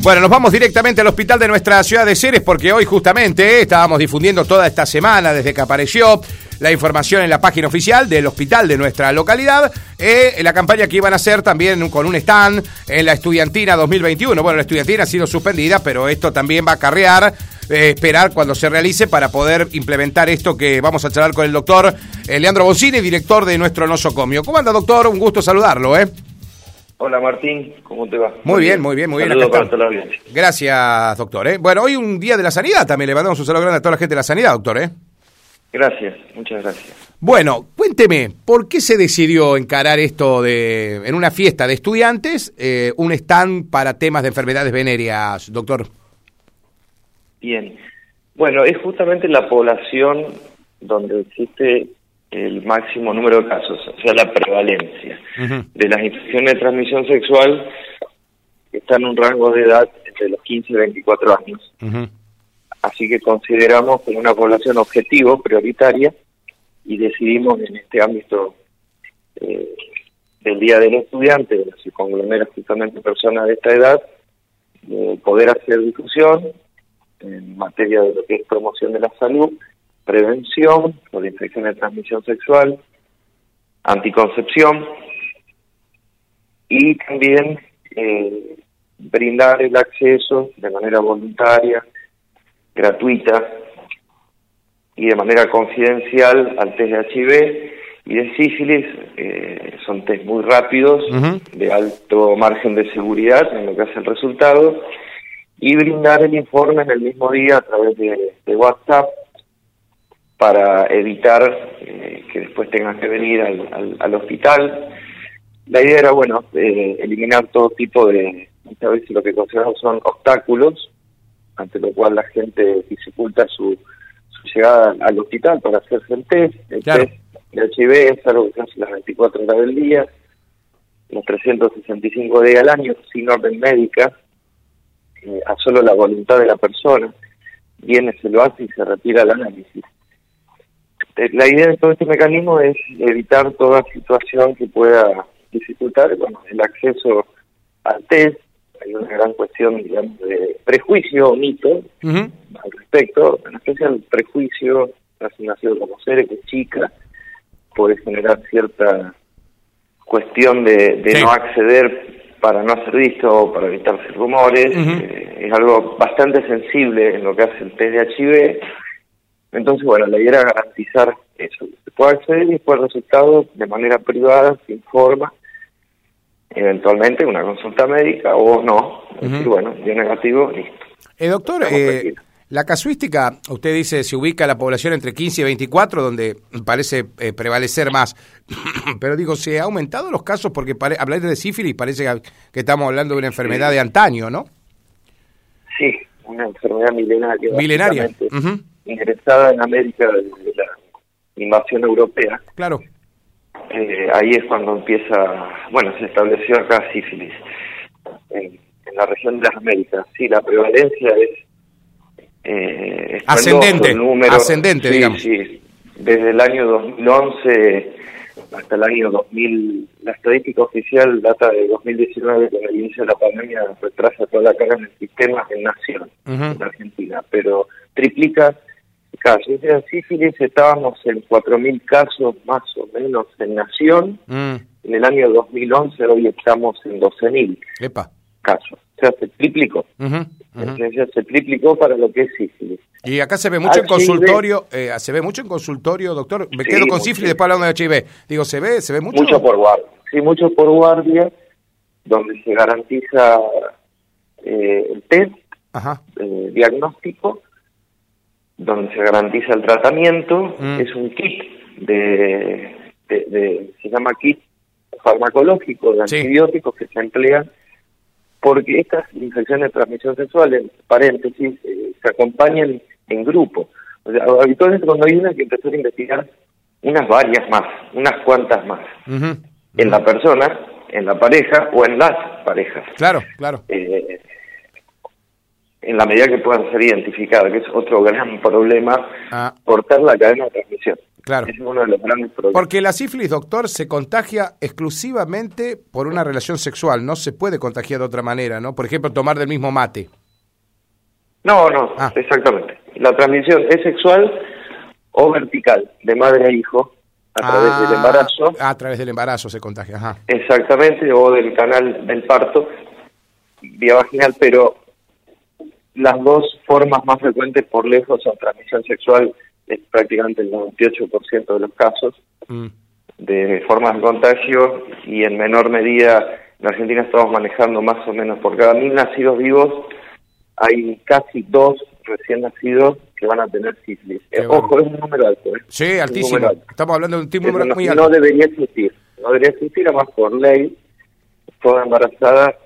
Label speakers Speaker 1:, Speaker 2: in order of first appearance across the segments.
Speaker 1: Bueno, nos vamos directamente al hospital de nuestra ciudad de Ceres porque hoy justamente estábamos difundiendo toda esta semana desde que apareció la información en la página oficial del hospital de nuestra localidad, eh, la campaña que iban a hacer también con un stand en la estudiantina 2021. Bueno, la estudiantina ha sido suspendida, pero esto también va a acarrear eh, esperar cuando se realice para poder implementar esto que vamos a charlar con el doctor eh, Leandro Boncini, director de nuestro nosocomio. ¿Cómo anda, doctor? Un gusto saludarlo, ¿eh?
Speaker 2: Hola Martín, ¿cómo te va?
Speaker 1: Muy bien, muy bien, muy bien. Gracias, doctor. ¿eh? Bueno, hoy un día de la sanidad también. Le mandamos un saludo grande a toda la gente de la sanidad, doctor. ¿eh?
Speaker 2: Gracias, muchas gracias.
Speaker 1: Bueno, cuénteme, ¿por qué se decidió encarar esto de en una fiesta de estudiantes, eh, un stand para temas de enfermedades venéreas, doctor?
Speaker 2: Bien, bueno, es justamente la población donde existe el máximo número de casos, o sea, la prevalencia. De las infecciones de transmisión sexual está en un rango de edad entre los 15 y 24 años. Así que consideramos como una población objetivo, prioritaria, y decidimos en este ámbito eh, del Día del Estudiante, de las conglomeras justamente personas de esta edad, eh, poder hacer difusión en materia de lo que es promoción de la salud prevención por infección de transmisión sexual, anticoncepción y también eh, brindar el acceso de manera voluntaria, gratuita y de manera confidencial al test de HIV y de sífilis. Eh, son test muy rápidos, de alto margen de seguridad en lo que hace el resultado, y brindar el informe en el mismo día a través de WhatsApp para evitar eh, que después tengan que venir al, al, hospital. La idea era, bueno, eh, eliminar todo tipo de, muchas veces lo que consideramos son obstáculos, ante lo cual la gente dificulta su, su llegada al hospital para hacerse el test. El test de HIV es algo que se hace las 24 horas del día, los 365 días al año, sin orden médica, eh, a solo la voluntad de la persona. Viene, se lo hace y se retira el análisis. La idea de todo este mecanismo es evitar toda situación que pueda dificultar bueno, el acceso al test. Hay una gran cuestión, digamos, de prejuicio o mito al respecto, en especial prejuicio, has nacido como ser, que es chica, puede generar cierta cuestión de, no acceder para no ser visto o para evitarse rumores. Eh, es algo bastante sensible en lo que hace el test de HIV entonces, bueno, la idea era garantizar eso, se puede acceder y después el resultado de manera privada, sin forma, eventualmente una consulta médica o no, y bueno, bien negativo, listo.
Speaker 1: Eh, doctor, eh, la casuística, usted dice, se ubica la población entre 15 y 24, donde parece eh, prevalecer más. Pero digo, ¿se ha aumentado los casos? Porque hablar de sífilis parece que, estamos hablando de una enfermedad de antaño, ¿no?
Speaker 2: Sí, una enfermedad milenaria.
Speaker 1: Milenaria
Speaker 2: ingresada en América desde la invasión europea.
Speaker 1: Claro.
Speaker 2: Eh, ahí es cuando empieza, bueno, se estableció acá sífilis en, la región de las Américas. Sí, la prevalencia es
Speaker 1: eh, ascendente, número, ascendente, digamos.
Speaker 2: Sí, desde el año 2011 hasta el año 2000, la estadística oficial data de 2019, con el inicio de la pandemia, retrasa toda la carga en el sistema en nación, en Argentina, pero triplica casos. En sífilis estábamos en 4.000 casos más o menos en Nación. Mm. En el año 2011 hoy estamos en 12.000 casos. O sea, se triplicó. se triplicó para lo que es sífilis.
Speaker 1: Y acá se ve mucho en consultorio, eh, se ve mucho en consultorio, doctor. Me quedo con sífilis después hablando de HIV. Digo, se ve, se ve mucho.
Speaker 2: Mucho por guardia. Sí, mucho por guardia, donde se garantiza eh, el test eh, diagnóstico donde se garantiza el tratamiento, mm. es un kit de, de, se llama kit farmacológico de antibióticos que se emplean porque estas infecciones de transmisión sexual, en paréntesis, eh, se acompañan en grupo. O sea, habitualmente cuando hay una que empezar a investigar unas varias más, unas cuantas más, en la persona, en la pareja o en las parejas.
Speaker 1: Claro, claro.
Speaker 2: Eh, en la medida que puedan ser identificadas, que es otro gran problema,
Speaker 1: Ah.
Speaker 2: cortar la cadena de transmisión.
Speaker 1: Claro.
Speaker 2: Es uno de los grandes problemas.
Speaker 1: Porque la sífilis, doctor, se contagia exclusivamente por una relación sexual. No se puede contagiar de otra manera, ¿no? Por ejemplo, tomar del mismo mate.
Speaker 2: No, no,
Speaker 1: Ah.
Speaker 2: exactamente. La transmisión es sexual o vertical, de madre a hijo, a través
Speaker 1: Ah,
Speaker 2: del embarazo,
Speaker 1: A través del embarazo se contagia, ajá.
Speaker 2: exactamente, o del canal del parto, vía vaginal, pero las dos formas más frecuentes por lejos son transmisión sexual, es prácticamente el 98% de los casos,
Speaker 1: Mm.
Speaker 2: de formas de contagio y en menor medida en Argentina estamos manejando más o menos por cada mil nacidos vivos hay casi dos recién nacidos que van a tener sífilis. Eh,
Speaker 1: bueno.
Speaker 2: Ojo, es un número alto. ¿eh?
Speaker 1: Sí, altísimo.
Speaker 2: número alto.
Speaker 1: Estamos hablando de un tipo
Speaker 2: Eso no,
Speaker 1: muy
Speaker 2: no
Speaker 1: alto.
Speaker 2: debería existir. No debería existir, además por ley, toda embarazada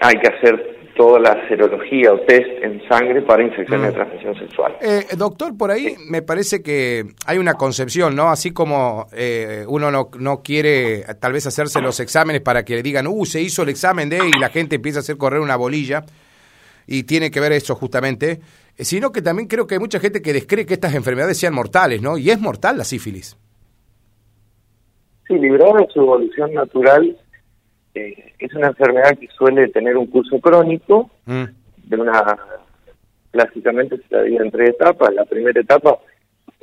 Speaker 2: hay que hacer toda la serología o test en sangre para infecciones
Speaker 1: Mm.
Speaker 2: de transmisión sexual.
Speaker 1: Eh, doctor, por ahí me parece que hay una concepción, ¿no? Así como eh, uno no, no quiere tal vez hacerse los exámenes para que le digan, uh, se hizo el examen de y la gente empieza a hacer correr una bolilla y tiene que ver eso justamente, eh, sino que también creo que hay mucha gente que descree que estas enfermedades sean mortales, ¿no? Y es mortal la sífilis.
Speaker 2: Sí, librada de su evolución natural, eh, es una enfermedad que suele tener un curso crónico,
Speaker 1: Mm,
Speaker 2: de una clásicamente se la divide en tres etapas. La primera etapa,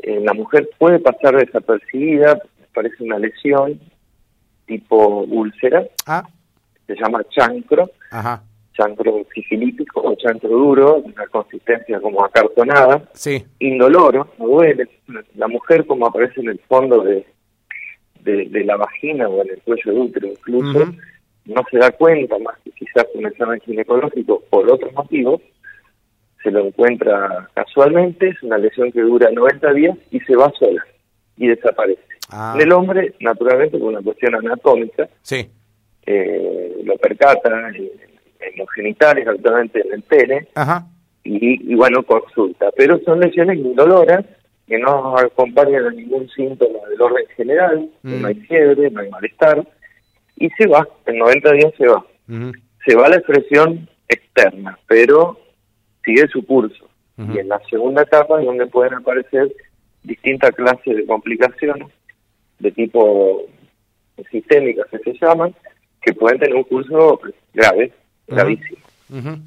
Speaker 2: eh, la mujer puede pasar desapercibida, parece una lesión tipo úlcera,
Speaker 1: Ah,
Speaker 2: se llama chancro,
Speaker 1: ajá,
Speaker 2: chancro sifilítico o chancro duro, de una consistencia como acartonada,
Speaker 1: sí,
Speaker 2: indoloro, no duele. La mujer como aparece en el fondo de, de, de la vagina o en el cuello del útero incluso. No se da cuenta más que quizás un examen ginecológico por otros motivos, se lo encuentra casualmente, es una lesión que dura 90 días y se va sola y desaparece.
Speaker 1: Ah.
Speaker 2: En el hombre, naturalmente, por una cuestión anatómica,
Speaker 1: sí,
Speaker 2: eh, lo percata en, en los genitales, actualmente en el pene,
Speaker 1: ajá,
Speaker 2: y, y bueno, consulta. Pero son lesiones indoloras que no acompañan a ningún síntoma del orden general,
Speaker 1: Mm.
Speaker 2: no hay fiebre, no hay malestar, y se va, en 90 días se va. Se va la expresión externa, pero sigue su curso. Y en la segunda etapa es donde pueden aparecer distintas clases de complicaciones de tipo sistémicas que se llaman, que pueden tener un curso grave, gravísimo.
Speaker 1: ujú.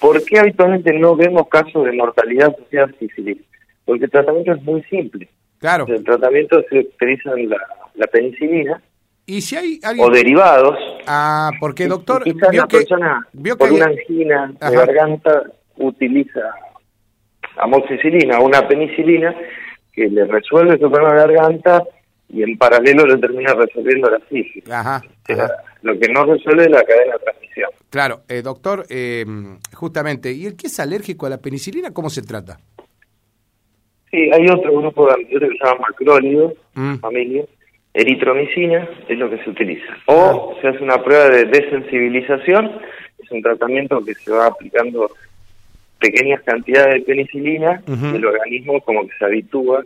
Speaker 2: ¿Por qué habitualmente no vemos casos de mortalidad asociada a sífilis? Porque el tratamiento es muy simple.
Speaker 1: claro.
Speaker 2: El tratamiento se utiliza la, la penicilina
Speaker 1: Y si hay alguien...
Speaker 2: o derivados.
Speaker 1: Ah, porque doctor,
Speaker 2: Y quizás
Speaker 1: vio
Speaker 2: la
Speaker 1: que,
Speaker 2: persona
Speaker 1: vio que
Speaker 2: por
Speaker 1: hay-
Speaker 2: una angina de
Speaker 1: Ajá.
Speaker 2: garganta utiliza amoxicilina o una penicilina que le resuelve su problema de garganta y en paralelo le termina resolviendo la sífilis.
Speaker 1: Ajá.
Speaker 2: Lo que no resuelve es la cadena de transmisión.
Speaker 1: Claro, eh, doctor, eh, justamente, ¿y el que es alérgico a la penicilina, cómo se trata?
Speaker 2: Sí, hay otro grupo de antibióticos que se llama macrólidos,
Speaker 1: Mm.
Speaker 2: familia. Eritromicina es lo que se utiliza. O se hace una prueba de desensibilización, es un tratamiento que se va aplicando pequeñas cantidades de penicilina,
Speaker 1: Ujú.
Speaker 2: el organismo como que se habitúa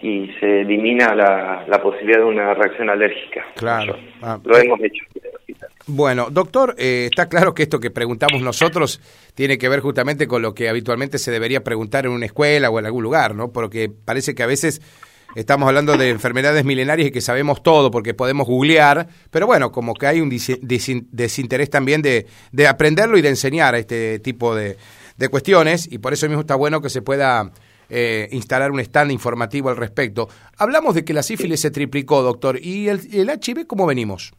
Speaker 2: y se elimina la, la posibilidad de una reacción alérgica.
Speaker 1: Claro. Ah.
Speaker 2: Lo hemos hecho.
Speaker 1: Bueno, doctor, eh, está claro que esto que preguntamos nosotros tiene que ver justamente con lo que habitualmente se debería preguntar en una escuela o en algún lugar, ¿no? Porque parece que a veces estamos hablando de enfermedades milenarias y que sabemos todo porque podemos googlear, pero bueno, como que hay un desinterés también de, de aprenderlo y de enseñar este tipo de, de cuestiones y por eso mismo está bueno que se pueda eh, instalar un stand informativo al respecto. Hablamos de que la sífilis se triplicó, doctor, ¿y el, el HIV cómo venimos?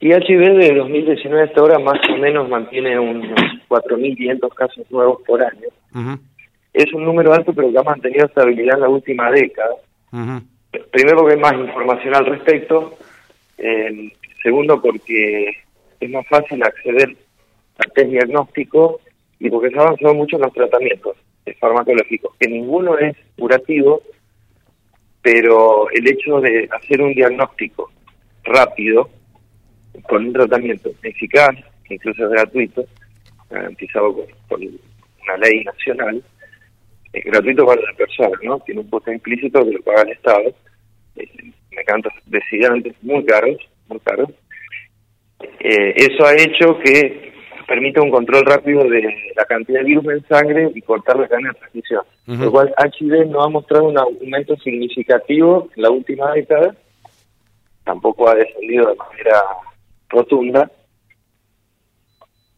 Speaker 2: Y HIV de 2019 hasta ahora más o menos mantiene unos 4.500 casos nuevos por año.
Speaker 1: Ujú,
Speaker 2: Es un número alto, pero que ha mantenido estabilidad en la última década. Primero porque hay más información al respecto. eh, segundo porque es más fácil acceder al test diagnóstico y porque se ha avanzado mucho en los tratamientos farmacológicos, que ninguno es curativo, pero el hecho de hacer un diagnóstico rápido con un tratamiento eficaz, que incluso es gratuito, garantizado por, por una ley nacional, es gratuito para la persona, ¿no? Tiene un costo implícito que lo paga el Estado, eh, medicamentos decidantes muy caros, muy caros. Eh, eso ha hecho que permite un control rápido de la cantidad de virus en sangre y cortar la cadena de transmisión. Lo cual HIV no ha mostrado un aumento significativo en la última década, tampoco ha descendido de manera rotunda,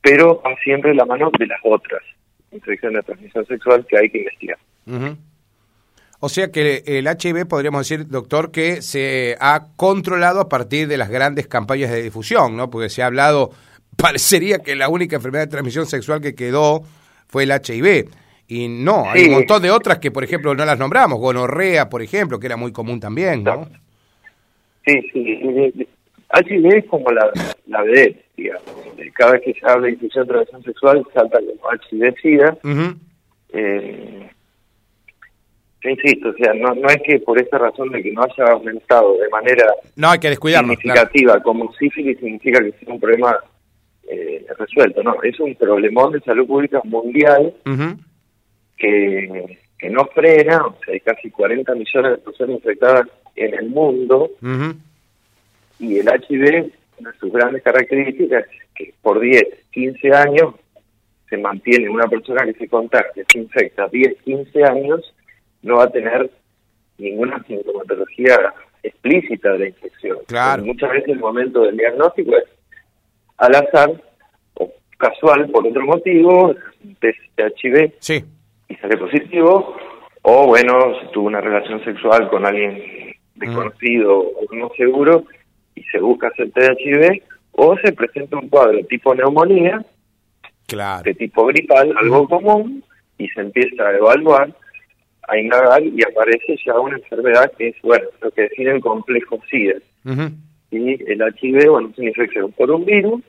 Speaker 2: pero va siempre la mano de las otras infecciones de transmisión sexual que hay que investigar.
Speaker 1: O sea que el HIV podríamos decir, doctor, que se ha controlado a partir de las grandes campañas de difusión, ¿no? Porque se ha hablado, parecería que la única enfermedad de transmisión sexual que quedó fue el HIV. Y no, hay un montón de otras que, por ejemplo, no las nombramos. Gonorrea, por ejemplo, que era muy común también, ¿no?
Speaker 2: Sí, sí. HIV es como la, la digamos. Cada vez que se habla de infección de sexual, salta como HIV-Sida. eh, yo insisto, o sea, no, no es que por esta razón de que no haya aumentado de manera
Speaker 1: no hay que
Speaker 2: significativa como sífilis significa que sea un problema eh, resuelto, no, es un problemón de salud pública mundial que, que no frena, o sea, hay casi 40 millones de personas infectadas en el mundo y el HIV, una de sus grandes características es que por 10, 15 años se mantiene una persona que se contagia, se infecta 10, 15 años, no va a tener ninguna sintomatología explícita de la infección.
Speaker 1: Claro.
Speaker 2: Muchas veces el momento del diagnóstico es al azar o casual por otro motivo, test de HIV
Speaker 1: sí.
Speaker 2: y sale positivo, o bueno, se tuvo una relación sexual con alguien desconocido o no seguro y se busca hacer HIV, o se presenta un cuadro tipo neumonía,
Speaker 1: claro.
Speaker 2: de tipo gripal, algo común, y se empieza a evaluar, a indagar y aparece ya una enfermedad que es, bueno, lo que definen complejo SIDA. Y el HIV, bueno, es una infección por un virus,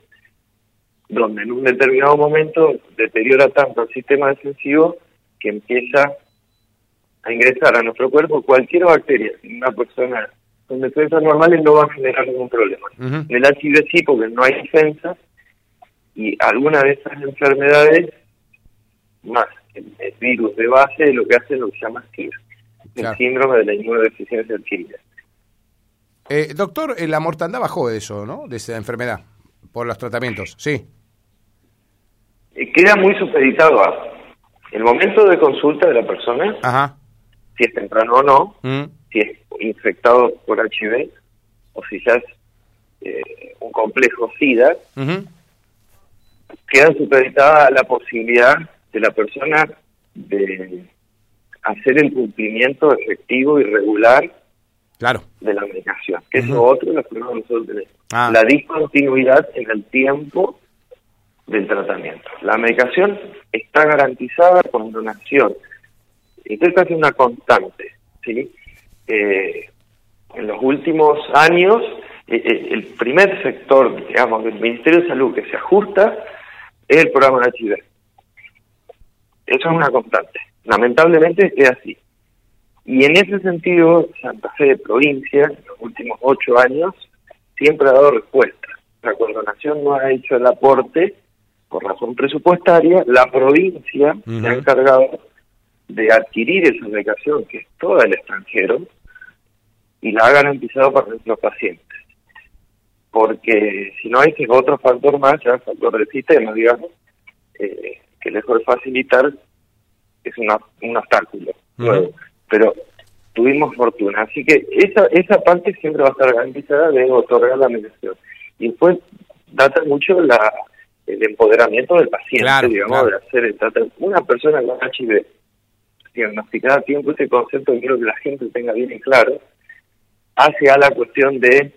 Speaker 2: donde en un determinado momento deteriora tanto el sistema defensivo que empieza a ingresar a nuestro cuerpo cualquier bacteria. Una persona con defensas normales no va a generar ningún problema. En el HIV sí, porque no hay defensa, y alguna de esas enfermedades, más el, virus de base, lo que hace es lo que se llama SIDA, el síndrome de la inmunodeficiencia adquirida.
Speaker 1: Eh, doctor, eh, la mortandad bajó de eso, ¿no? De esa enfermedad, por los tratamientos, sí.
Speaker 2: Eh, queda muy supeditado a el momento de consulta de la persona,
Speaker 1: Ajá.
Speaker 2: si es temprano o no,
Speaker 1: Mm.
Speaker 2: Si es infectado por HIV o si ya es eh, un complejo SIDA,
Speaker 1: Ujú.
Speaker 2: queda supeditada la posibilidad de la persona de hacer el cumplimiento efectivo y regular
Speaker 1: Claro.
Speaker 2: de la medicación, que es
Speaker 1: Ujú.
Speaker 2: lo otro de los problemas que nosotros tenemos.
Speaker 1: Ah.
Speaker 2: La discontinuidad en el tiempo del tratamiento. La medicación está garantizada con donación. Esto es casi una constante, ¿sí? Eh, en los últimos años, eh, eh, el primer sector, digamos, del Ministerio de Salud que se ajusta es el programa de HIV. Eso es una constante. Lamentablemente es así. Y en ese sentido, Santa Fe de provincia, en los últimos ocho años, siempre ha dado respuesta. La coordinación no ha hecho el aporte por razón presupuestaria, la provincia se ha encargado de adquirir esa medicación, que es toda el extranjero, y la ha garantizado para nuestros pacientes. Porque si no, ese es otro factor más, ya factor del sistema, digamos, eh, que lejos de facilitar, es una, un obstáculo
Speaker 1: Ujú.
Speaker 2: nuevo. Pero tuvimos fortuna. Así que esa, esa parte siempre va a estar garantizada de otorgar la medicación. Y después data mucho la el empoderamiento del paciente,
Speaker 1: Claro,
Speaker 2: digamos,
Speaker 1: claro.
Speaker 2: de hacer el tratamiento. Una persona con HIV diagnosticada a tiempo, ese concepto que quiero que la gente tenga bien en claro, hace a la cuestión de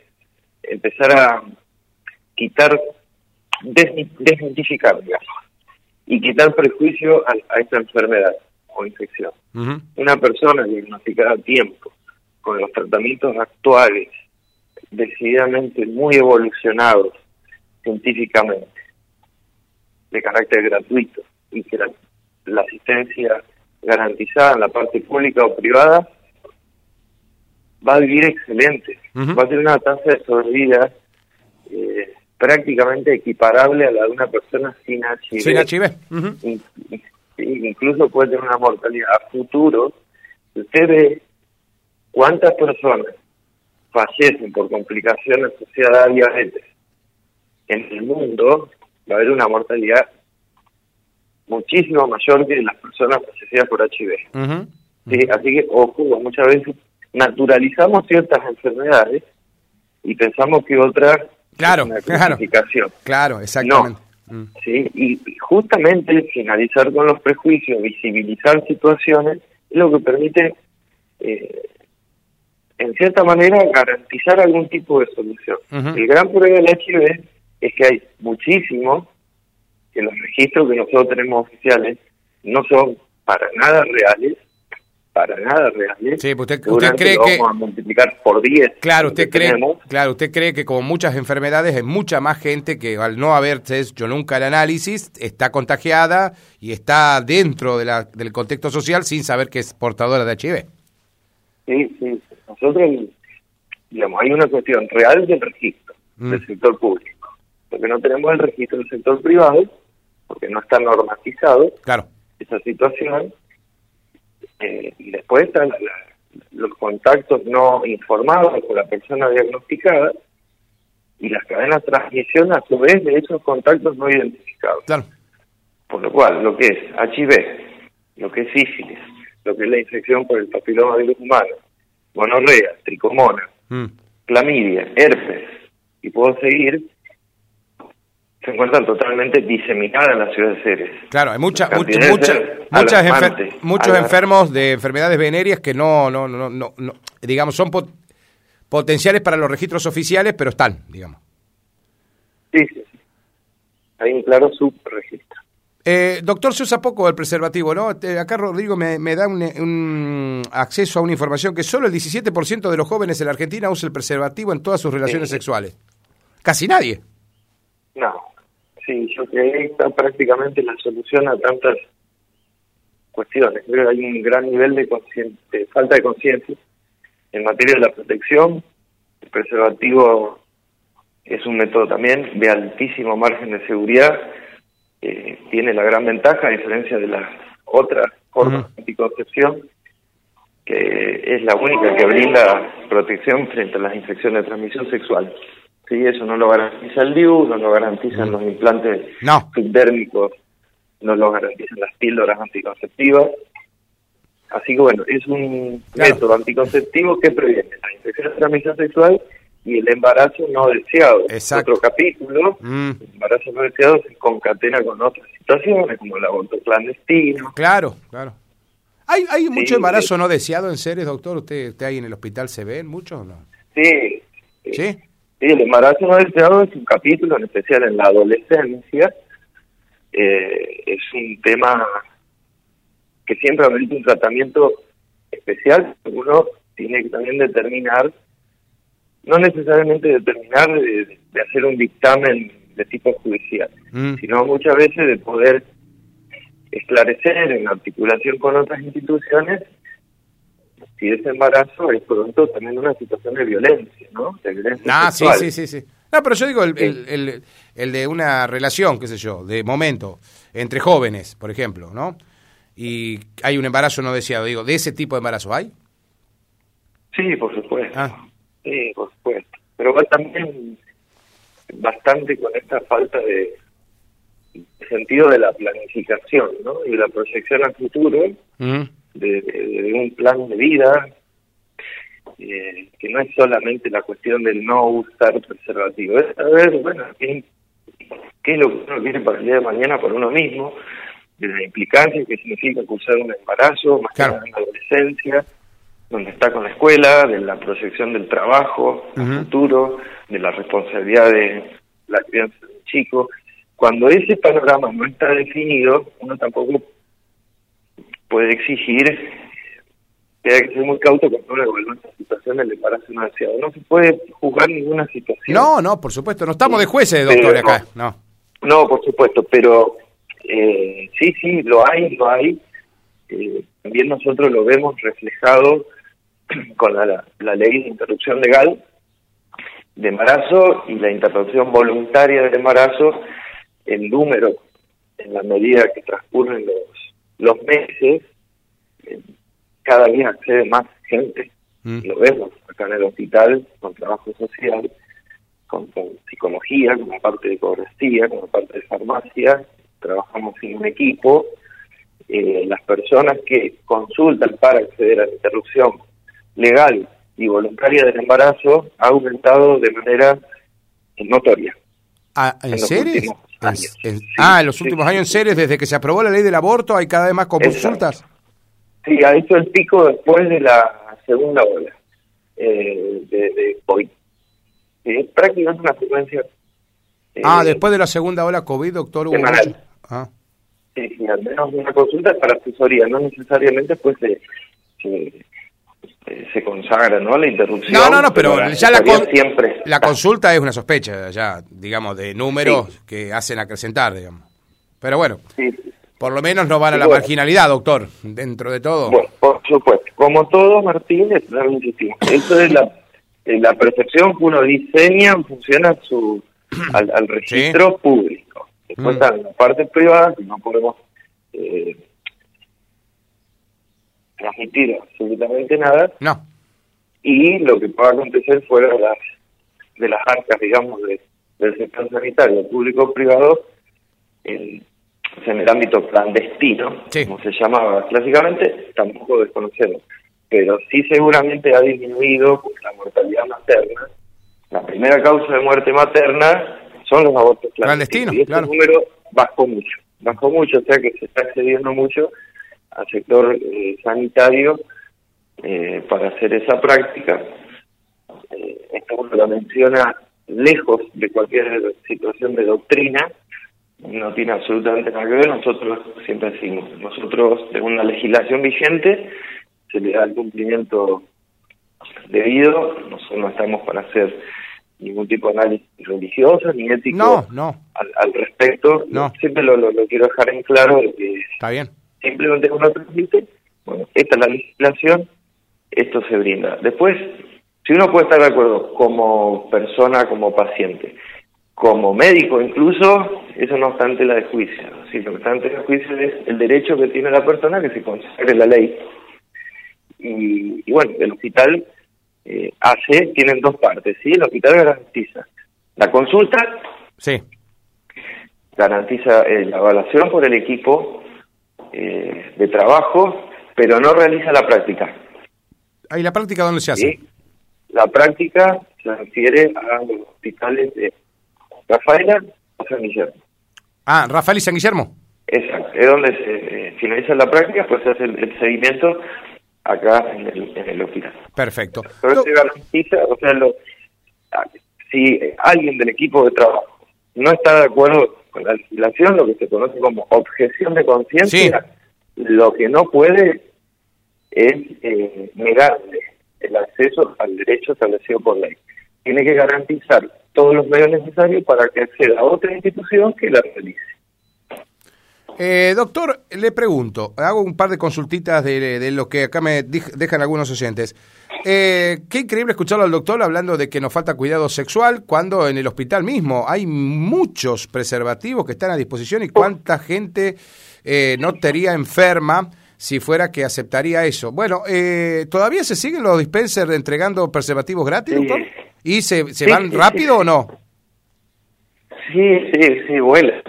Speaker 2: empezar a quitar, desmi- desmitificar, digamos, y quitar prejuicio a, a esta enfermedad o infección. Una persona diagnosticada a tiempo, con los tratamientos actuales, decididamente muy evolucionados científicamente, de carácter gratuito, y que la, la asistencia garantizada en la parte pública o privada va a vivir excelente, va a tener una tasa de sobrevida eh, prácticamente equiparable a la de una persona sin HIV.
Speaker 1: Sin HIV.
Speaker 2: Incluso puede tener una mortalidad a futuro. Si usted ve cuántas personas fallecen por complicaciones asociadas a diabetes en el mundo, va a haber una mortalidad muchísimo mayor que las personas fallecidas por HIV. ¿Sí? Así que, ojo, muchas veces naturalizamos ciertas enfermedades y pensamos que otras
Speaker 1: claro, una claro, claro, exactamente.
Speaker 2: Mm. ¿sí? Y justamente finalizar con los prejuicios, visibilizar situaciones, es lo que permite, eh, en cierta manera, garantizar algún tipo de solución. El gran problema del HIV es que hay muchísimos que los registros que nosotros tenemos oficiales no son para nada reales para nada reales.
Speaker 1: Sí, pues usted, usted cree que
Speaker 2: vamos a multiplicar por 10.
Speaker 1: Claro, usted cree, claro, usted cree que como muchas enfermedades hay mucha más gente que al no haberse hecho nunca el análisis está contagiada y está dentro de la, del contexto social sin saber que es portadora de HIV.
Speaker 2: Sí, sí. Nosotros, digamos, hay una cuestión real del registro mm. del sector público, porque no tenemos el registro del sector privado, porque no está normatizado.
Speaker 1: Claro.
Speaker 2: Esa situación eh, y después están los contactos no informados por la persona diagnosticada y las cadenas de transmisión a su vez de esos contactos no identificados. Por lo cual, lo que es HIV, lo que es sífilis, lo que es la infección por el papiloma virus humano, gonorrea, tricomona, mm. clamidia, herpes, y puedo seguir, se encuentran totalmente diseminadas en la ciudad de Ceres.
Speaker 1: Claro, hay mucha, mucha, muchas muchos enfermos de enfermedades venéreas que no, no, no, no, digamos, son potenciales para los registros oficiales, pero están, digamos.
Speaker 2: Sí, sí, Hay un claro subregistro.
Speaker 1: Eh, doctor, se usa poco el preservativo, ¿no? Eh, acá Rodrigo me, da un, un, acceso a una información que solo el 17% de los jóvenes en la Argentina usa el preservativo en todas sus relaciones sexuales. Casi nadie.
Speaker 2: No, sí, yo creo que está prácticamente la solución a tantas cuestiones. Creo que hay un gran nivel de, falta de conciencia en materia de la protección. El preservativo es un método también de altísimo margen de seguridad. tiene la gran ventaja, a diferencia de las otras formas de anticoncepción, que es la única que brinda protección frente a las infecciones de transmisión sexual. Sí, eso no lo garantiza el DIU, no lo garantizan mm. los implantes
Speaker 1: no.
Speaker 2: subdérmicos, no lo garantizan las píldoras anticonceptivas. Así que bueno, es un método anticonceptivo que previene la infección de transmisión sexual y el embarazo no deseado.
Speaker 1: Exacto.
Speaker 2: Otro capítulo, mm. el embarazo no deseado se concatena con otras situaciones como el aborto clandestino.
Speaker 1: Claro, claro. ¿Hay, hay mucho embarazo no deseado en seres, doctor? ¿Usted, ¿Usted ahí en el hospital se ven muchos o no?
Speaker 2: Sí.
Speaker 1: ¿Sí?
Speaker 2: Sí, el embarazo no deseado es un capítulo, en especial en la adolescencia. Eh, es un tema que siempre amerita un tratamiento especial. Uno tiene que también determinar, no necesariamente determinar de, hacer un dictamen de tipo judicial, mm. sino muchas veces de poder esclarecer en articulación con otras instituciones si ese embarazo es pronto también una situación de violencia, ¿no? De violencia
Speaker 1: ah, sí, sí, sí, sí. No, pero yo digo el, el, el, de una relación, qué sé yo, de momento, entre jóvenes, por ejemplo, ¿no? Y hay un embarazo no deseado, digo, ¿de ese tipo de embarazo hay?
Speaker 2: Sí, por supuesto. Ah. Sí, por supuesto. Pero va también bastante con esta falta de sentido de la planificación, ¿no? Y la proyección al futuro. Mm de, un plan de vida, eh, que no es solamente la cuestión del no usar preservativo, es saber, bueno, qué, qué es lo que uno quiere para el día de mañana para uno mismo, de la implicancia que significa cursar un embarazo, más que en la adolescencia, donde está con la escuela, de la proyección del trabajo, el futuro, de la responsabilidad de la crianza del chico. Cuando ese panorama no está definido, uno tampoco puede exigir que hay que ser muy cauto con una esta situación del embarazo no deseado. No se puede juzgar ninguna situación.
Speaker 1: No, no, por supuesto, no estamos de jueces, doctor, acá, no.
Speaker 2: No, por supuesto, pero eh, sí, sí, lo hay, lo hay. Eh, también nosotros lo vemos reflejado con la, la ley de interrupción legal de embarazo y la interrupción voluntaria del embarazo, el número, en la medida que transcurren los los meses, eh, cada día accede más gente. Mm. Lo vemos acá en el hospital, con trabajo social. con, psicología, con la parte de ecografía, con la parte de farmacia, trabajamos en un equipo. Eh, las personas que consultan para acceder a la interrupción legal y voluntaria del embarazo ha aumentado de manera notoria.
Speaker 1: Ah, ¿En, serio? Ah, en los últimos años en serio, desde que se aprobó la ley del aborto, hay cada vez más consultas.
Speaker 2: Sí, ha hecho el pico después de la segunda ola eh, de, de COVID. Es prácticamente una secuencia.
Speaker 1: ah, después de la segunda ola COVID, doctor Hugo.
Speaker 2: Ah. Sí, sí, al menos una consulta para asesoría, no necesariamente pues se, se, consagra, ¿no? La interrupción.
Speaker 1: No, no, no, pero, ya la, siempre. la consulta es una sospecha, ya, digamos, de números que hacen acrecentar, digamos. Pero bueno, por lo menos no van a la marginalidad, doctor, dentro de todo.
Speaker 2: Bueno, por supuesto. Como todo, Martín, eso es la, la percepción que uno diseña en función a su, al, registro público. Después mm. en la parte privada, que no podemos eh, transmitir absolutamente nada.
Speaker 1: No.
Speaker 2: Y lo que pueda acontecer fuera de las, de las arcas, digamos, del sector sanitario, público-privado, en, en el ámbito clandestino, como se llamaba clásicamente, tampoco desconocemos. Pero sí seguramente ha disminuido la mortalidad materna. La primera causa de muerte materna son los abortos clandestinos. y este número bajó mucho, bajó mucho, o sea que se está accediendo mucho al sector eh, sanitario eh, para hacer esa práctica. Eh, esto uno lo menciona lejos de cualquier situación de doctrina, no tiene absolutamente nada que ver, nosotros siempre decimos, nosotros de una legislación vigente se le da el cumplimiento debido, nosotros no estamos para hacer ningún tipo de análisis religioso ni ético
Speaker 1: no, no.
Speaker 2: Al, respecto.
Speaker 1: No.
Speaker 2: Siempre lo, lo, quiero dejar en claro que
Speaker 1: Está bien.
Speaker 2: Simplemente uno transmite, bueno, esta es la legislación, esto se brinda. Después, si uno puede estar de acuerdo como persona, como paciente, como médico incluso, eso no obstante la de juicio. Sí, lo que está ante el juicio es el derecho que tiene la persona que se consagre la ley. Y, y bueno, el hospital eh, hace, tienen dos partes, ¿sí? El hospital garantiza la consulta,
Speaker 1: sí.
Speaker 2: garantiza eh, la evaluación por el equipo eh, de trabajo, pero no realiza la práctica.
Speaker 1: ¿Y la práctica dónde se hace?
Speaker 2: La práctica se refiere a los hospitales de Rafaela o San Guillermo.
Speaker 1: Ah, Rafael y San Guillermo.
Speaker 2: Exacto, es donde se finaliza la práctica, pues se hace el seguimiento acá en el, en el hospital.
Speaker 1: Perfecto.
Speaker 2: Pero se garantiza, o sea, lo, si alguien del equipo de trabajo no está de acuerdo con la legislación, lo que se conoce como objeción de conciencia, lo que no puede es eh, negarle el acceso al derecho establecido por ley. Tiene que garantizar todos los medios necesarios para que acceda a otra institución que la realice.
Speaker 1: Eh, doctor, le pregunto, hago un par de consultitas de, lo que acá me dejan algunos oyentes. Eh, qué increíble escucharlo al doctor hablando de que nos falta cuidado sexual cuando en el hospital mismo hay muchos preservativos que están a disposición y cuánta gente eh, no estaría enferma si fuera que aceptaría eso. Bueno, eh, ¿todavía se siguen los dispensers entregando preservativos gratis, doctor? ¿Y se, se van rápido o no?
Speaker 2: Sí, sí, sí, vuela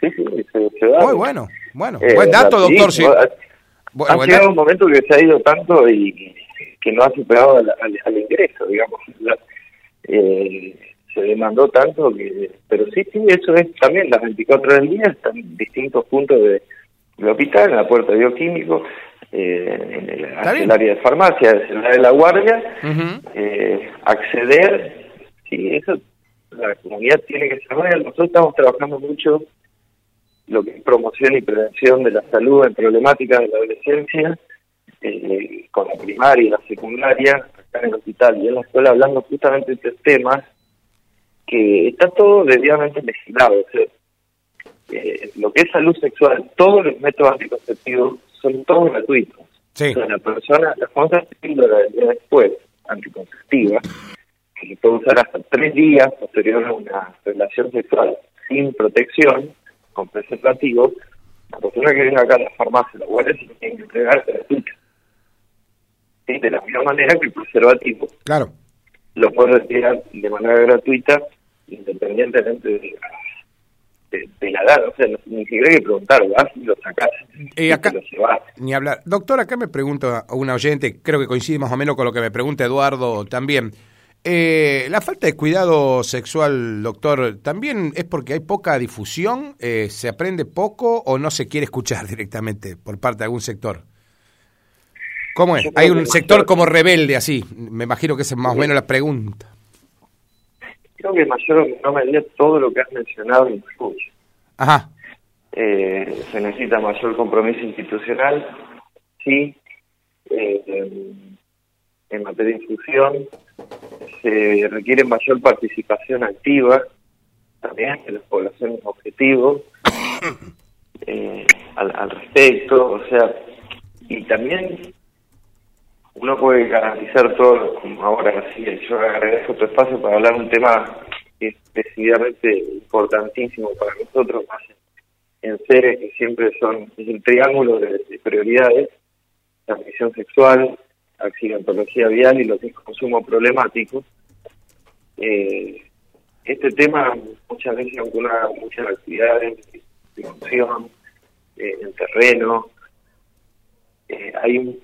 Speaker 2: sí, sí, se, Muy
Speaker 1: bueno, bueno, eh, buen dato, doctor. Sí.
Speaker 2: Ha, llegado un momento que se ha ido tanto y que no ha superado al, ingreso, digamos. eh, se demandó tanto que... Pero sí, sí, eso es también las 24 del día, están en distintos puntos de, del hospital, en la puerta de bioquímico, eh, en, el, área de farmacia, en área de la guardia, eh, acceder, sí, eso la comunidad tiene que saber. Nosotros estamos trabajando mucho lo que es promoción y prevención de la salud en problemáticas de la adolescencia, eh, con la primaria y la secundaria, acá en el hospital y en la escuela, hablando justamente de estos temas, que está todo debidamente legislado. O sea, eh, lo que es salud sexual, todos los métodos anticonceptivos son todos gratuitos.
Speaker 1: Sí.
Speaker 2: O sea, la persona, la famosa píldora del día después, anticonceptiva, que se puede usar hasta tres días posterior a una relación sexual sin protección, con preservativo, la persona que viene acá a la farmacia, la guardia, se tiene que entregar gratuita. ¿Sí? De la misma manera que el preservativo.
Speaker 1: Claro.
Speaker 2: Lo puede retirar de manera gratuita independientemente de, de, la edad, o sea, ni siquiera hay que preguntar, vas y lo sacás,
Speaker 1: acá, lo Ni hablar. Doctor, acá me pregunta una oyente, creo que coincide más o menos con lo que me pregunta Eduardo también. Eh, la falta de cuidado sexual, doctor, ¿también es porque hay poca difusión? Eh, ¿Se aprende poco o no se quiere escuchar directamente por parte de algún sector? ¿Cómo es? Hay un sector como rebelde así. Me imagino que esa es más o menos la pregunta.
Speaker 2: Creo que mayor no me todo lo que has mencionado influye.
Speaker 1: Ajá.
Speaker 2: Eh, se necesita mayor compromiso institucional, sí. Eh, en materia de infusión se requiere mayor participación activa también de las poblaciones objetivos eh, al, al respecto, o sea, y también uno puede garantizar todo, como ahora sí, yo agradezco tu espacio para hablar de un tema que es decididamente importantísimo para nosotros, más en, seres que siempre son el triángulo de, prioridades, transmisión sexual, accidentología vial y los consumos problemáticos. Eh, este tema muchas veces una muchas actividades de función, eh, en terreno, eh, hay un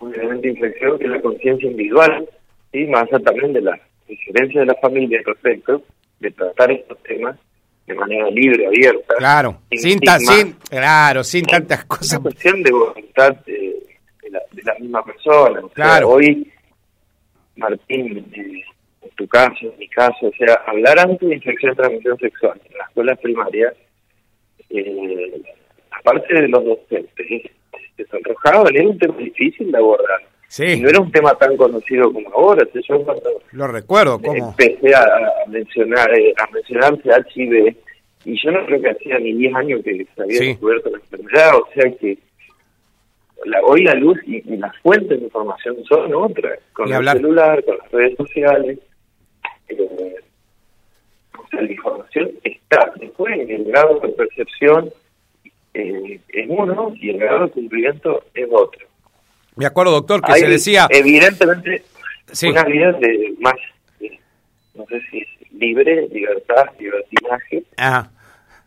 Speaker 2: un elemento de inflexión que es la conciencia individual, y más allá también de la diferencia de la familia respecto de tratar estos temas de manera libre, abierta.
Speaker 1: Claro, sin, sin, claro, sin tantas cosas. Es
Speaker 2: cuestión de voluntad de, la, misma persona. claro. hoy, Martín, en tu caso, en mi caso, o sea, hablar antes de infección de transmisión sexual en las escuelas primarias, eh, aparte de los docentes, sonrojaban, era un tema difícil de abordar.
Speaker 1: Sí.
Speaker 2: no era un tema tan conocido como ahora. Yo
Speaker 1: Lo recuerdo, ¿cómo?
Speaker 2: Empecé a, mencionar eh, a mencionarse HIV y yo no creo que hacía ni 10 años que se había descubierto la enfermedad, o sea que la, hoy la luz y, las fuentes de información son otras, con el celular, con las redes sociales. Eh, o sea, la información está. Después, en el grado de percepción eh, es uno y el grado de cumplimiento es otro.
Speaker 1: Me acuerdo, doctor, que se decía...
Speaker 2: Evidentemente, una vida de más, no sé si es libre, libertad, libertinaje.
Speaker 1: Ajá.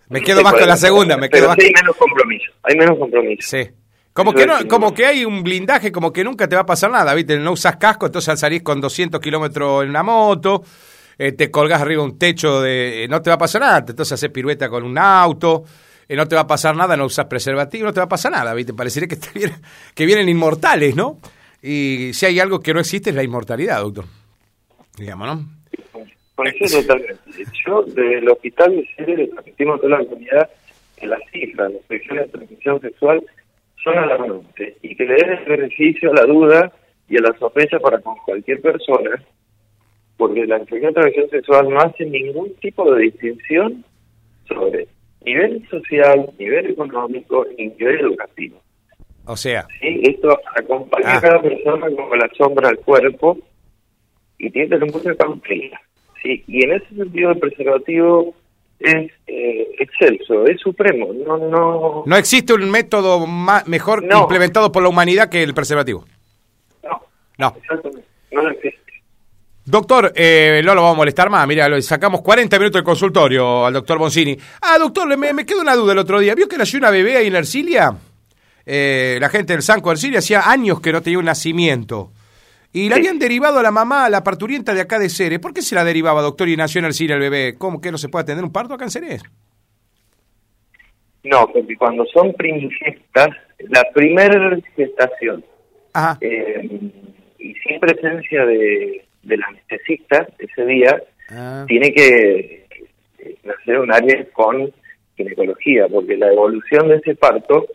Speaker 1: Me quedo más con la segunda, me quedo
Speaker 2: hay menos compromiso, hay menos compromiso.
Speaker 1: Sí. Como que, no, como que hay un blindaje, como que nunca te va a pasar nada, ¿viste? No usas casco, entonces salís con 200 kilómetros en la moto, eh, te colgás arriba un techo de... no te va a pasar nada, entonces haces pirueta con un auto, eh, no te va a pasar nada, no usas preservativo, no te va a pasar nada, ¿viste? Parecería que, vienen, que vienen inmortales, ¿no? Y si hay algo que no existe es la inmortalidad, doctor. Digamos, ¿no?
Speaker 2: Por eso totalmente. Yo, desde el hospital de Ceres, le transmitimos toda la comunidad que las cifras de infecciones de transmisión sexual son alarmantes y que le den el beneficio a la duda y a la sospecha para con cualquier persona, porque la infección de transmisión sexual no hace ningún tipo de distinción sobre nivel social, nivel económico y nivel educativo.
Speaker 1: O sea.
Speaker 2: ¿Sí? Esto acompaña a ah. cada persona como la sombra al cuerpo y tiene que ser mucha cautela. ¿sí? Y en ese sentido el preservativo es eh, excelso, es supremo. No, no...
Speaker 1: no existe un método más, mejor implementado por la humanidad que el preservativo.
Speaker 2: No. No. Exactamente. No existe.
Speaker 1: Doctor, eh, no lo vamos a molestar más. Mira, lo sacamos 40 minutos de consultorio al doctor Boncini. Ah, doctor, me, me quedó una duda el otro día. ¿Vio que nació una bebé ahí en Ercilia? Eh, la gente del Sanco de Ercilia hacía años que no tenía un nacimiento. Y la habían derivado a la mamá, a la parturienta de acá de Ceres. ¿Por qué se la derivaba, doctor, y nació en Ercilia el bebé? ¿Cómo que no se puede atender un parto acá en Ceres?
Speaker 2: No, porque cuando son primigestas, la primera gestación, eh, y sin presencia de del anestesista ese día ah. tiene que nacer un área con ginecología, porque la evolución de ese parto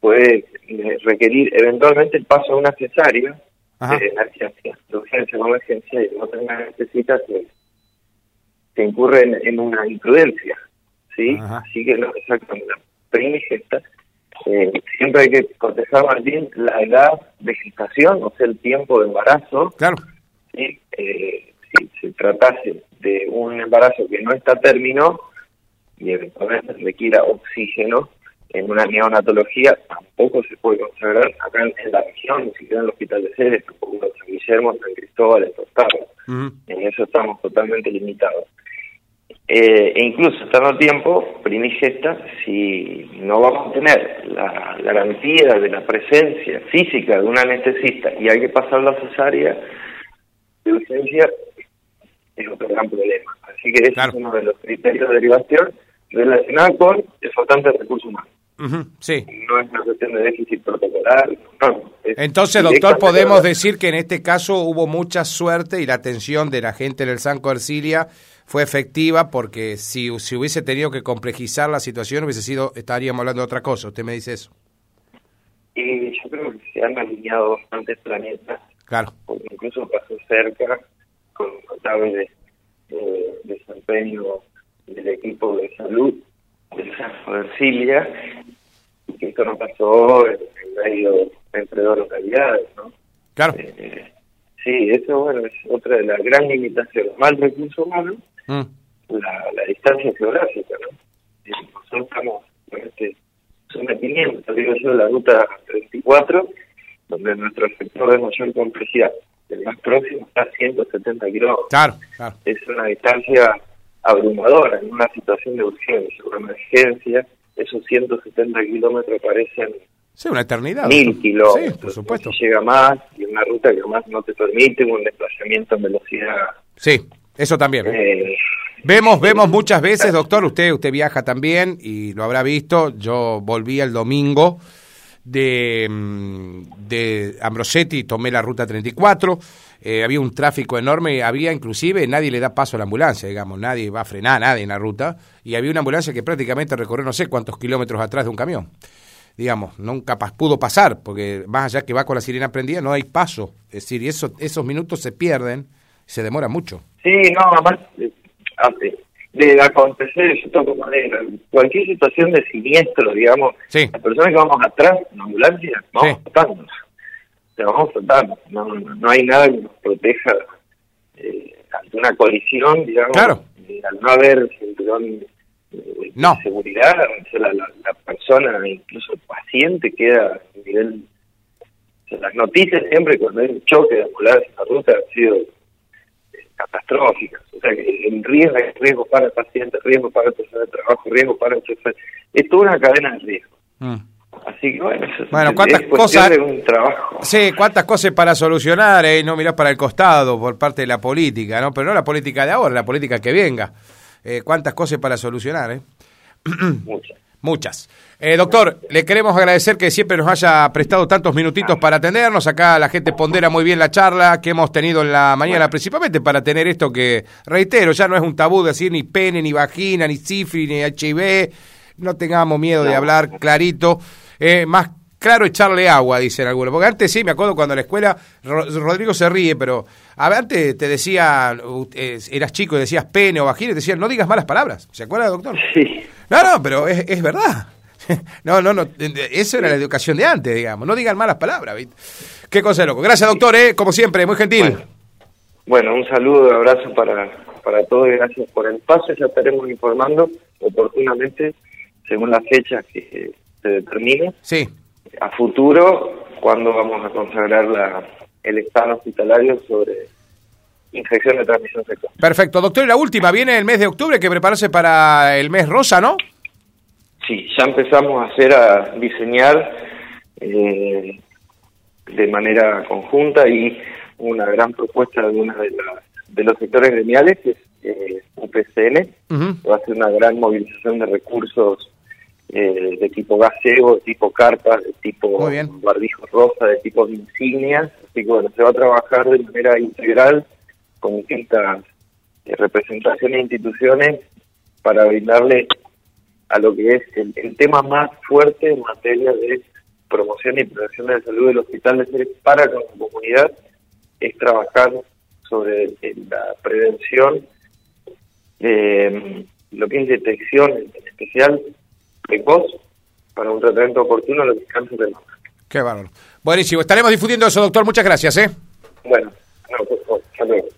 Speaker 2: puede requerir eventualmente el paso a una cesárea de emergencia, de urgencia o emergencia, y no tenga anestesista se, se incurre en, una imprudencia, ¿sí? Así que no, exactamente, la primigesta, eh, siempre hay que cotejar más bien la edad de gestación, o sea, el tiempo de embarazo,
Speaker 1: claro.
Speaker 2: Eh, si se tratase de un embarazo que no está a término y eventualmente requiera oxígeno en una neonatología, tampoco se puede consagrar acá en, la región, ni siquiera en el Hospital de Ceres, tampoco en San Guillermo, San Cristóbal, en Tostarro. En eso estamos totalmente limitados. eh, e incluso estando a tiempo, primigesta, si no vamos a tener la garantía de la presencia física de un anestesista y hay que pasar la cesárea de urgencia, es otro gran problema. Así que ese es uno de los criterios de derivación relacionado con el faltante de recursos humanos.
Speaker 1: Sí.
Speaker 2: No es una cuestión de déficit protocolar.
Speaker 1: Entonces, doctor, podemos decir que en este caso hubo mucha suerte y la atención de la gente del Sanco Ercilia fue efectiva porque si, si hubiese tenido que complejizar la situación hubiese sido, estaríamos hablando de otra cosa. ¿Usted me dice eso?
Speaker 2: Y yo creo que se han alineado bastantes planetas.
Speaker 1: Claro.
Speaker 2: Porque incluso pasó cerca con notables eh, desempeño del equipo de salud Ercilia que esto no pasó en, medio entre dos localidades, ¿no?
Speaker 1: Claro.
Speaker 2: Eh, sí, eso bueno es otra de las grandes limitaciones. Mal recurso humano, mm. la, distancia geográfica, ¿no? Nosotros estamos con este sometimiento, digo yo, la ruta 34, donde nuestro sector de mayor complejidad, el más próximo, está a 170 kilómetros.
Speaker 1: Claro, claro.
Speaker 2: Es una distancia abrumadora en una situación de urgencia, una emergencia, esos 170 kilómetros parecen
Speaker 1: sí, una eternidad.
Speaker 2: mil kilómetros.
Speaker 1: Sí, por supuesto.
Speaker 2: llega más y una ruta que más no te permite un desplazamiento en velocidad.
Speaker 1: Sí, eso también. ¿eh? Eh, vemos, vemos muchas veces, doctor, usted, usted viaja también y lo habrá visto. Yo volví el domingo de, mm, de Ambrosetti, tomé la ruta 34, eh, había un tráfico enorme, había inclusive, nadie le da paso a la ambulancia, digamos, nadie va a frenar, nadie en la ruta, y había una ambulancia que prácticamente recorrió no sé cuántos kilómetros atrás de un camión. Digamos, nunca pudo pasar, porque más allá que va con la sirena prendida, no hay paso. Es decir, eso, esos minutos se pierden, se demora mucho.
Speaker 2: Sí, no, además, eh, de acontecer de toco manera. Cualquier situación de siniestro, digamos, las personas que vamos atrás en la ambulancia, vamos sí. Se vamos flotando. No, no, hay nada que nos proteja eh, ante una colisión, digamos.
Speaker 1: Claro.
Speaker 2: Eh, al no haber cinturón eh,
Speaker 1: no.
Speaker 2: de seguridad, la, la, la, persona, incluso el paciente, queda a nivel. las noticias siempre cuando hay un choque de ambulancia en la ruta han sido catastróficas. O sea, el riesgo es riesgo para el paciente, riesgo para el personal de trabajo, riesgo para el chofer. Es toda una cadena de riesgo. Mm. Así que bueno, eso
Speaker 1: bueno cuántas cosas
Speaker 2: de un trabajo.
Speaker 1: Sí, cuántas cosas para solucionar, eh? no mirás para el costado por parte de la política, ¿no? Pero no la política de ahora, la política que venga. Eh, cuántas cosas para solucionar, ¿eh?
Speaker 2: Muchas.
Speaker 1: Muchas. Eh, doctor, le queremos agradecer que siempre nos haya prestado tantos minutitos para atendernos. Acá la gente pondera muy bien la charla que hemos tenido en la mañana, principalmente para tener esto que, reitero, ya no es un tabú decir ni pene, ni vagina, ni sífilis, ni HIV. No tengamos miedo de hablar clarito. Eh, más claro echarle agua, dicen algunos. Porque antes sí, me acuerdo cuando en la escuela, Rodrigo se ríe, pero antes te decía, eh, eras chico y decías pene o vagina y te decían, no digas malas palabras. ¿Se acuerda, doctor?
Speaker 2: Sí.
Speaker 1: No, no, pero es, es verdad. No, no, no, eso era la educación de antes, digamos. No digan malas palabras, ¿viste? Qué cosa de loco. Gracias, doctor, ¿eh? como siempre, muy gentil.
Speaker 2: Bueno, un saludo, un abrazo para, para todos y gracias por el paso. Ya estaremos informando oportunamente, según la fecha que se determine.
Speaker 1: Sí.
Speaker 2: A futuro, cuando vamos a consagrar la, el estado hospitalario sobre infección de transmisión sexual.
Speaker 1: Perfecto. Doctor, y la última, viene el mes de octubre, que prepararse para el mes rosa, ¿no?
Speaker 2: Sí, ya empezamos a hacer, a diseñar eh, de manera conjunta y una gran propuesta de una de, de los sectores gremiales, que es eh, UPCN, va a ser una gran movilización de recursos eh, de tipo gaseo, de tipo carpas, de tipo barbijo rosa, de tipo insignias, así que bueno, se va a trabajar de manera integral con distintas eh, representaciones e instituciones para brindarle a lo que es el, tema más fuerte en materia de promoción y prevención de la salud del Hospital de Ceres para con la comunidad, es trabajar sobre la prevención, eh, lo que es detección en especial precoz para un tratamiento oportuno de los cáncer de mama.
Speaker 1: Qué valor. Buenísimo, estaremos difundiendo eso, doctor. Muchas gracias. ¿eh?
Speaker 2: Bueno, no.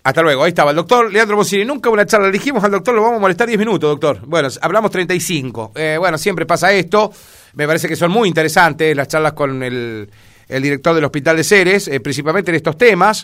Speaker 1: Hasta luego. Ahí estaba el doctor Leandro Bocini. Nunca una charla. Le dijimos al doctor, lo vamos a molestar 10 minutos, doctor. Bueno, hablamos 35. Eh, bueno, siempre pasa esto. Me parece que son muy interesantes las charlas con el, el director del Hospital de Ceres, eh, principalmente en estos temas.